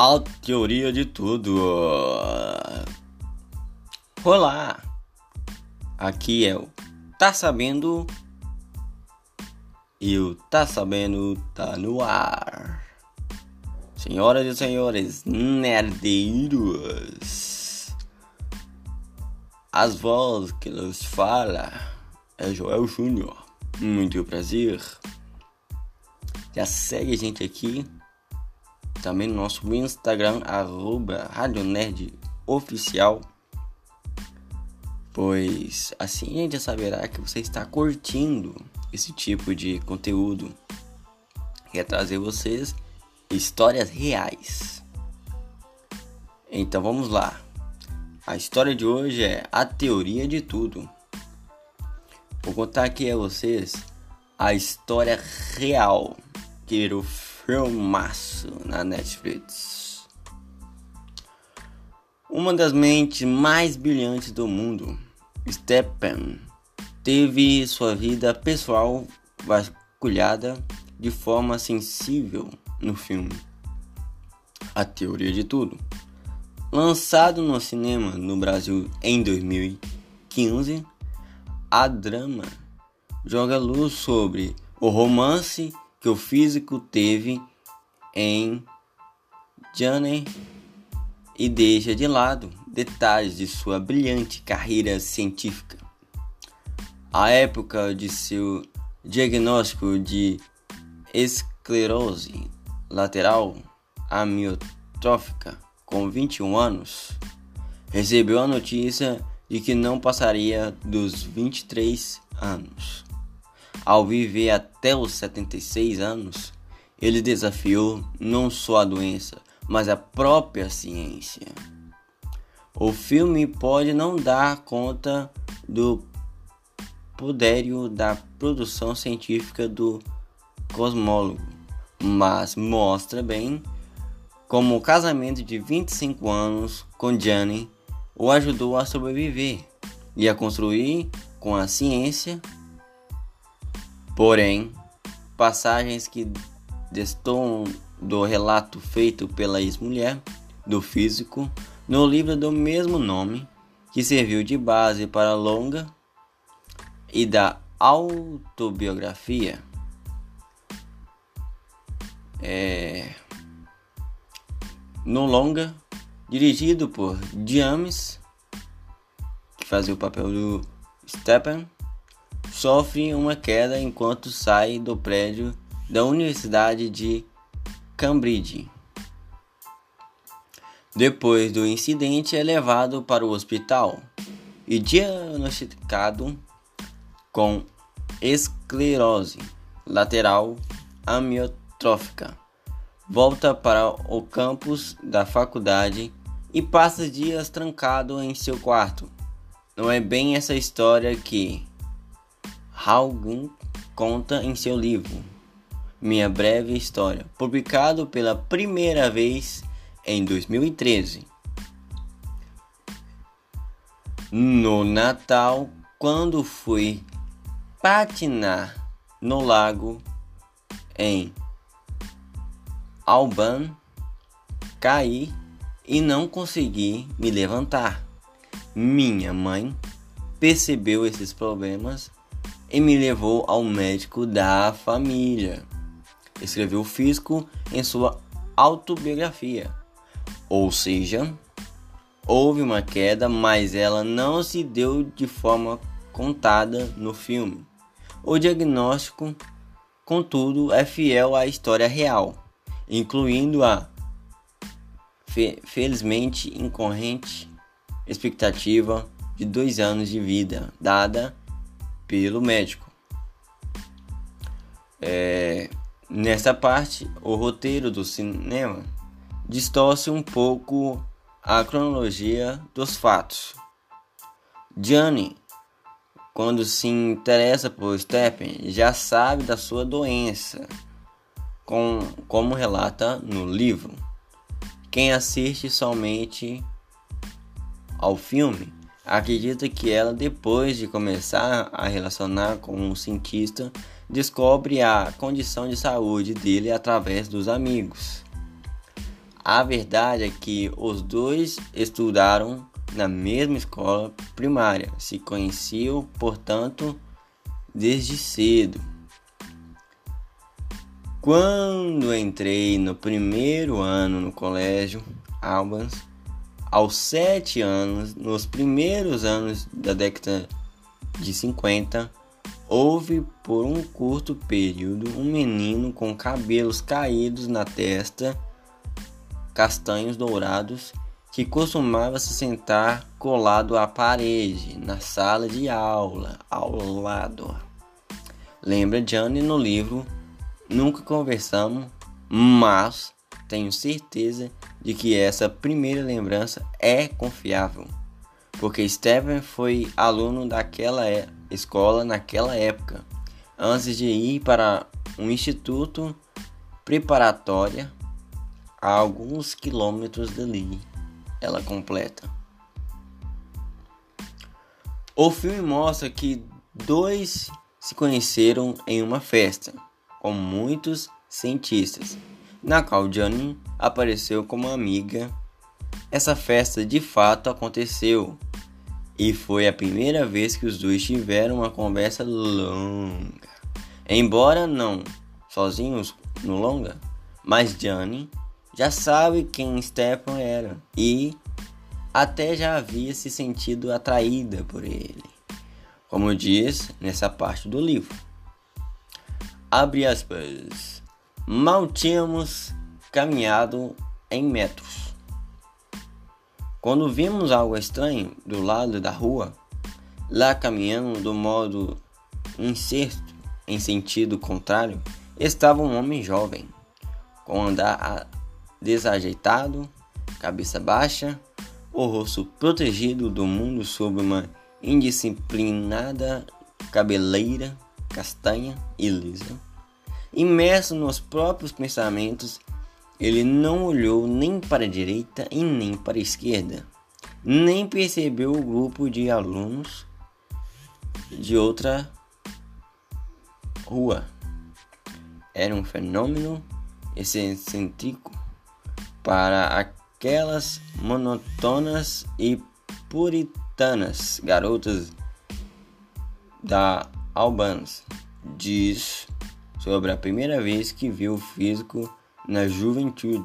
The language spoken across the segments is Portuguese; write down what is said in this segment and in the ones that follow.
A teoria de tudo. Olá! Aqui é o Tá Sabendo e o Tá Sabendo tá no ar. Senhoras e senhores nerdeiros, as vozes que nos fala é Joel Júnior. Muito prazer. Já segue a gente aqui também no nosso Instagram, arroba Rádio Nerd Oficial. Pois assim a gente saberá que você está curtindo esse tipo de conteúdo. Quer trazer vocês histórias reais. Então vamos lá. A história de hoje é a teoria de tudo. Vou contar aqui a vocês a história real que virou filmaço na Netflix. Uma das mentes mais brilhantes do mundo, Stephen, teve sua vida pessoal vasculhada de forma sensível no filme A Teoria de Tudo. Lançado no cinema no Brasil em 2015, a drama joga luz sobre o romance que o físico teve em Johnny e deixa de lado detalhes de sua brilhante carreira científica. A época de seu diagnóstico de esclerose lateral amiotrófica com 21 anos, recebeu a notícia de que não passaria dos 23 anos. Ao viver até os 76 anos, ele desafiou não só a doença, mas a própria ciência. O filme pode não dar conta do poderio da produção científica do cosmólogo, mas mostra bem como o casamento de 25 anos com Gianni o ajudou a sobreviver e a construir com a ciência Porém, passagens que destoam do relato feito pela ex-mulher do físico no livro do mesmo nome, que serviu de base para a longa e da autobiografia. É... No longa, dirigido por James, que fazia o papel do Stephen, sofre uma queda enquanto sai do prédio da Universidade de Cambridge. Depois do incidente, é levado para o hospital e diagnosticado com esclerose lateral amiotrófica. Volta para o campus da faculdade e passa dias trancado em seu quarto. Não é bem essa história que Haugen conta em seu livro Minha Breve História, publicado pela primeira vez em 2013. No Natal, quando fui patinar no lago em Alban, caí e não consegui me levantar. Minha mãe percebeu esses problemas e me levou ao médico da família. Escreveu o físico em sua autobiografia. Ou seja, houve uma queda, mas ela não se deu de forma contada no filme. O diagnóstico, contudo, é fiel à história real, incluindo a fe felizmente incorrente expectativa de dois anos de vida, dada pelo médico. É, nessa parte, o roteiro do cinema distorce um pouco a cronologia dos fatos. Johnny, quando se interessa por Stephen, já sabe da sua doença, com, como relata no livro. Quem assiste somente ao filme acredita que ela, depois de começar a relacionar com um cientista, descobre a condição de saúde dele através dos amigos. A verdade é que os dois estudaram na mesma escola primária, se conheciam, portanto, desde cedo. Quando entrei no primeiro ano no colégio Albans, aos sete anos, nos primeiros anos da década de 50, houve por um curto período um menino com cabelos caídos na testa, castanhos dourados, que costumava se sentar colado à parede na sala de aula ao lado. Lembra Johnny no livro Nunca conversamos, mas tenho certeza de que essa primeira lembrança é confiável, porque Stephen foi aluno daquela é, escola naquela época, antes de ir para um instituto preparatório a alguns quilômetros dali. Ela completa. O filme mostra que dois se conheceram em uma festa com muitos cientistas, na qual Johnny apareceu como amiga. Essa festa de fato aconteceu e foi a primeira vez que os dois tiveram uma conversa longa. Embora não sozinhos no longa, mas Johnny já sabe quem Stephen era e até já havia se sentido atraída por ele, como diz nessa parte do livro. Abre aspas. Mal tínhamos caminhado em metros. Quando vimos algo estranho do lado da rua, lá caminhando do modo incerto em sentido contrário, estava um homem jovem, com andar desajeitado, cabeça baixa, o rosto protegido do mundo sob uma indisciplinada cabeleira castanha e lisa. Imerso nos próprios pensamentos, ele não olhou nem para a direita e nem para a esquerda, nem percebeu o grupo de alunos de outra rua. Era um fenômeno excêntrico para aquelas monotonas e puritanas garotas da Albans diz sobre a primeira vez que viu o físico na juventude.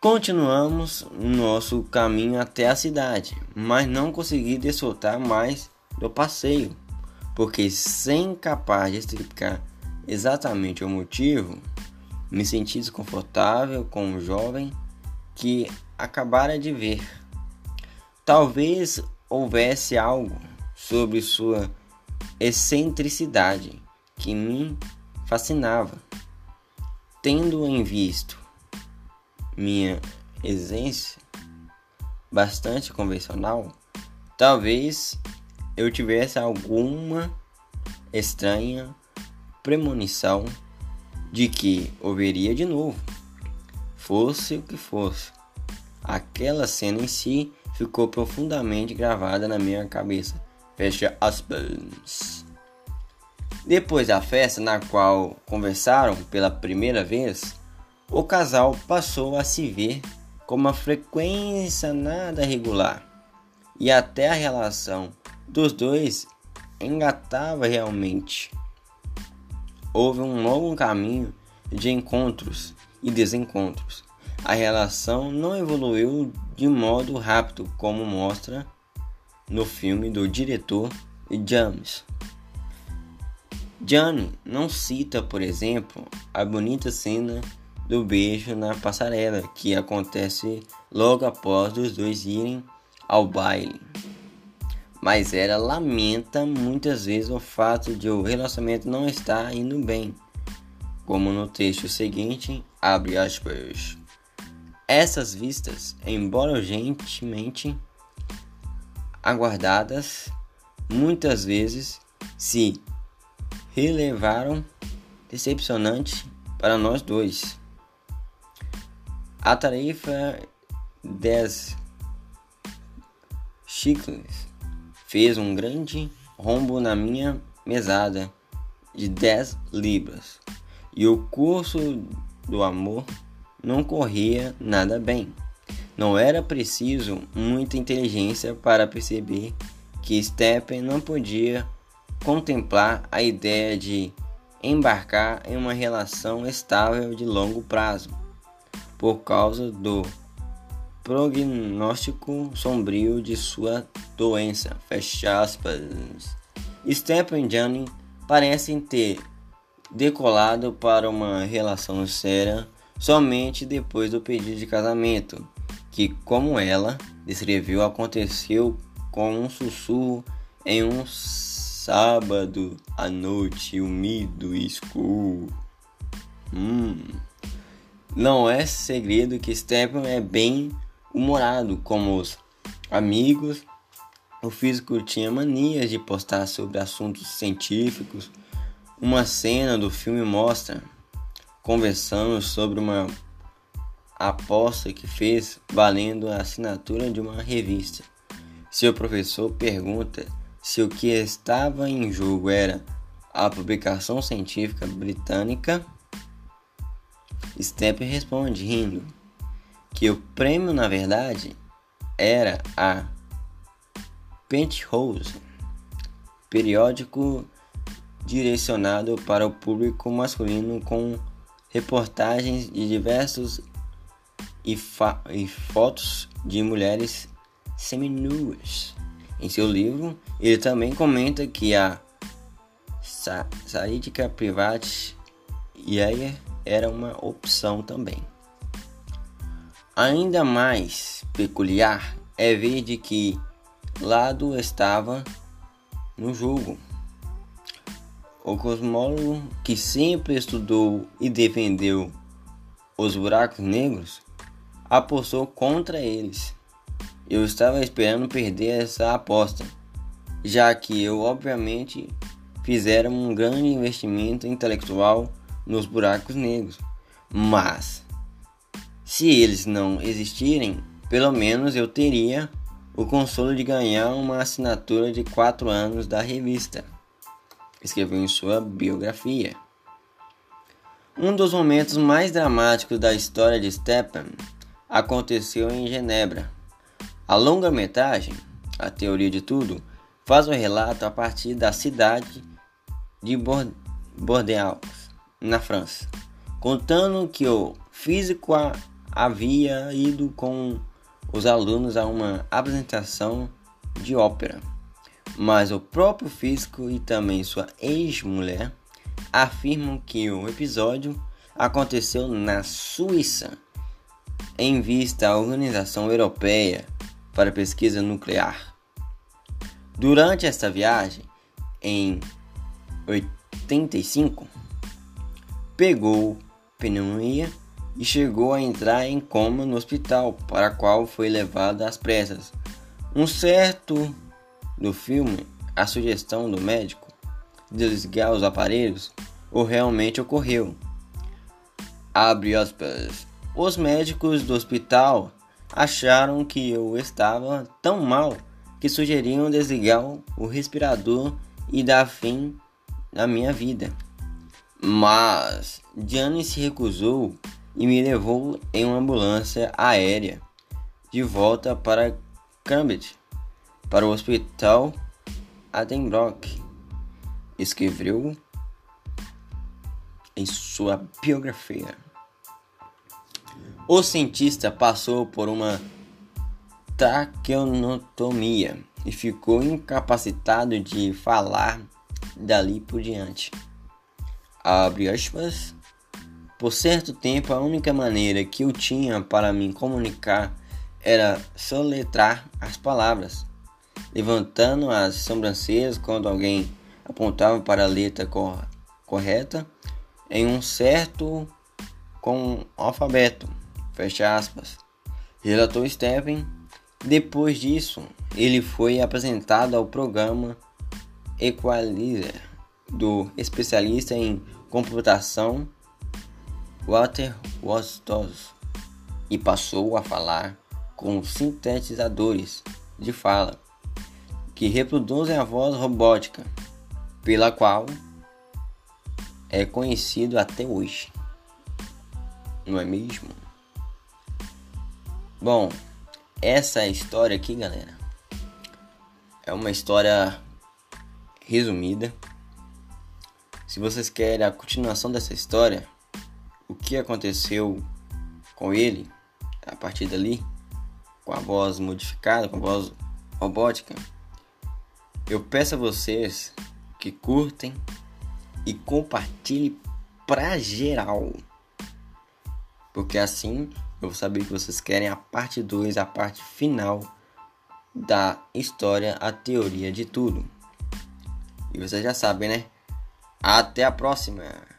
Continuamos nosso caminho até a cidade, mas não consegui desfrutar mais do passeio, porque sem capaz de explicar exatamente o motivo, me senti desconfortável com o jovem que acabara de ver. Talvez houvesse algo sobre sua excentricidade que me fascinava. Tendo em visto minha essência bastante convencional, talvez eu tivesse alguma estranha premonição de que o veria de novo, fosse o que fosse. Aquela cena em si ficou profundamente gravada na minha cabeça Fecha aspas. Depois da festa na qual conversaram pela primeira vez, o casal passou a se ver com uma frequência nada regular e até a relação dos dois engatava realmente. Houve um longo caminho de encontros e desencontros. A relação não evoluiu de modo rápido como mostra no filme do diretor James. Johnny não cita, por exemplo, a bonita cena do beijo na passarela que acontece logo após os dois irem ao baile. Mas ela lamenta muitas vezes o fato de o relacionamento não estar indo bem, como no texto seguinte, abre aspas. Essas vistas, embora urgentemente aguardadas, muitas vezes se relevaram decepcionante para nós dois. A tarefa 10 chicles fez um grande rombo na minha mesada de 10 libras e o curso do amor não corria nada bem. Não era preciso muita inteligência para perceber que Stephen não podia contemplar a ideia de embarcar em uma relação estável de longo prazo, por causa do prognóstico sombrio de sua doença. Fecha aspas. Stephen e Johnny parecem ter decolado para uma relação séria somente depois do pedido de casamento, que, como ela descreveu, aconteceu com um sussurro em um sábado à noite úmido e escuro. Hum. Não é segredo que Stephen é bem humorado como os amigos. O físico tinha manias de postar sobre assuntos científicos. Uma cena do filme mostra conversando sobre uma aposta que fez valendo a assinatura de uma revista. Seu professor pergunta se o que estava em jogo era a publicação científica britânica. Stephen responde rindo que o prêmio na verdade era a Penthouse, periódico direcionado para o público masculino com reportagens de diversos e, e fotos de mulheres seminuas. Em seu livro, ele também comenta que a sa sádica private Yair era uma opção também. Ainda mais peculiar é ver de que lado estava no jogo. O cosmólogo que sempre estudou e defendeu os buracos negros apostou contra eles. Eu estava esperando perder essa aposta, já que eu obviamente fizeram um grande investimento intelectual nos buracos negros. Mas se eles não existirem, pelo menos eu teria o consolo de ganhar uma assinatura de 4 anos da revista escreveu em sua biografia. Um dos momentos mais dramáticos da história de Stepan aconteceu em Genebra. A longa-metragem, A Teoria de Tudo, faz o relato a partir da cidade de Bordeaux, na França, contando que o físico havia ido com os alunos a uma apresentação de ópera mas o próprio físico e também sua ex-mulher afirmam que o episódio aconteceu na Suíça, em vista à Organização Europeia para Pesquisa Nuclear. Durante esta viagem, em 85, pegou pneumonia e chegou a entrar em coma no hospital, para qual foi levado às pressas. Um certo do filme, a sugestão do médico de desligar os aparelhos ou realmente ocorreu. Abre aspas. Os médicos do hospital acharam que eu estava tão mal que sugeriram desligar o respirador e dar fim à minha vida. Mas Gianni se recusou e me levou em uma ambulância aérea de volta para Cambridge para o hospital Adenbrock. Escreveu em sua biografia. O cientista passou por uma traqueotomia e ficou incapacitado de falar dali por diante. Abre aspas. Por certo tempo, a única maneira que eu tinha para me comunicar era soletrar as palavras levantando as sobrancelhas quando alguém apontava para a letra cor correta em um certo com alfabeto. Fecha aspas. Relatou Stephen. Depois disso, ele foi apresentado ao programa Equalizer do especialista em computação Walter Wostos e passou a falar com sintetizadores de fala que reproduzem a voz robótica, pela qual é conhecido até hoje. Não é mesmo? Bom, essa história aqui, galera, é uma história resumida. Se vocês querem a continuação dessa história, o que aconteceu com ele a partir dali, com a voz modificada, com a voz robótica, eu peço a vocês que curtem e compartilhem pra geral. Porque assim eu vou saber que vocês querem a parte 2, a parte final da história, a teoria de tudo. E vocês já sabem, né? Até a próxima!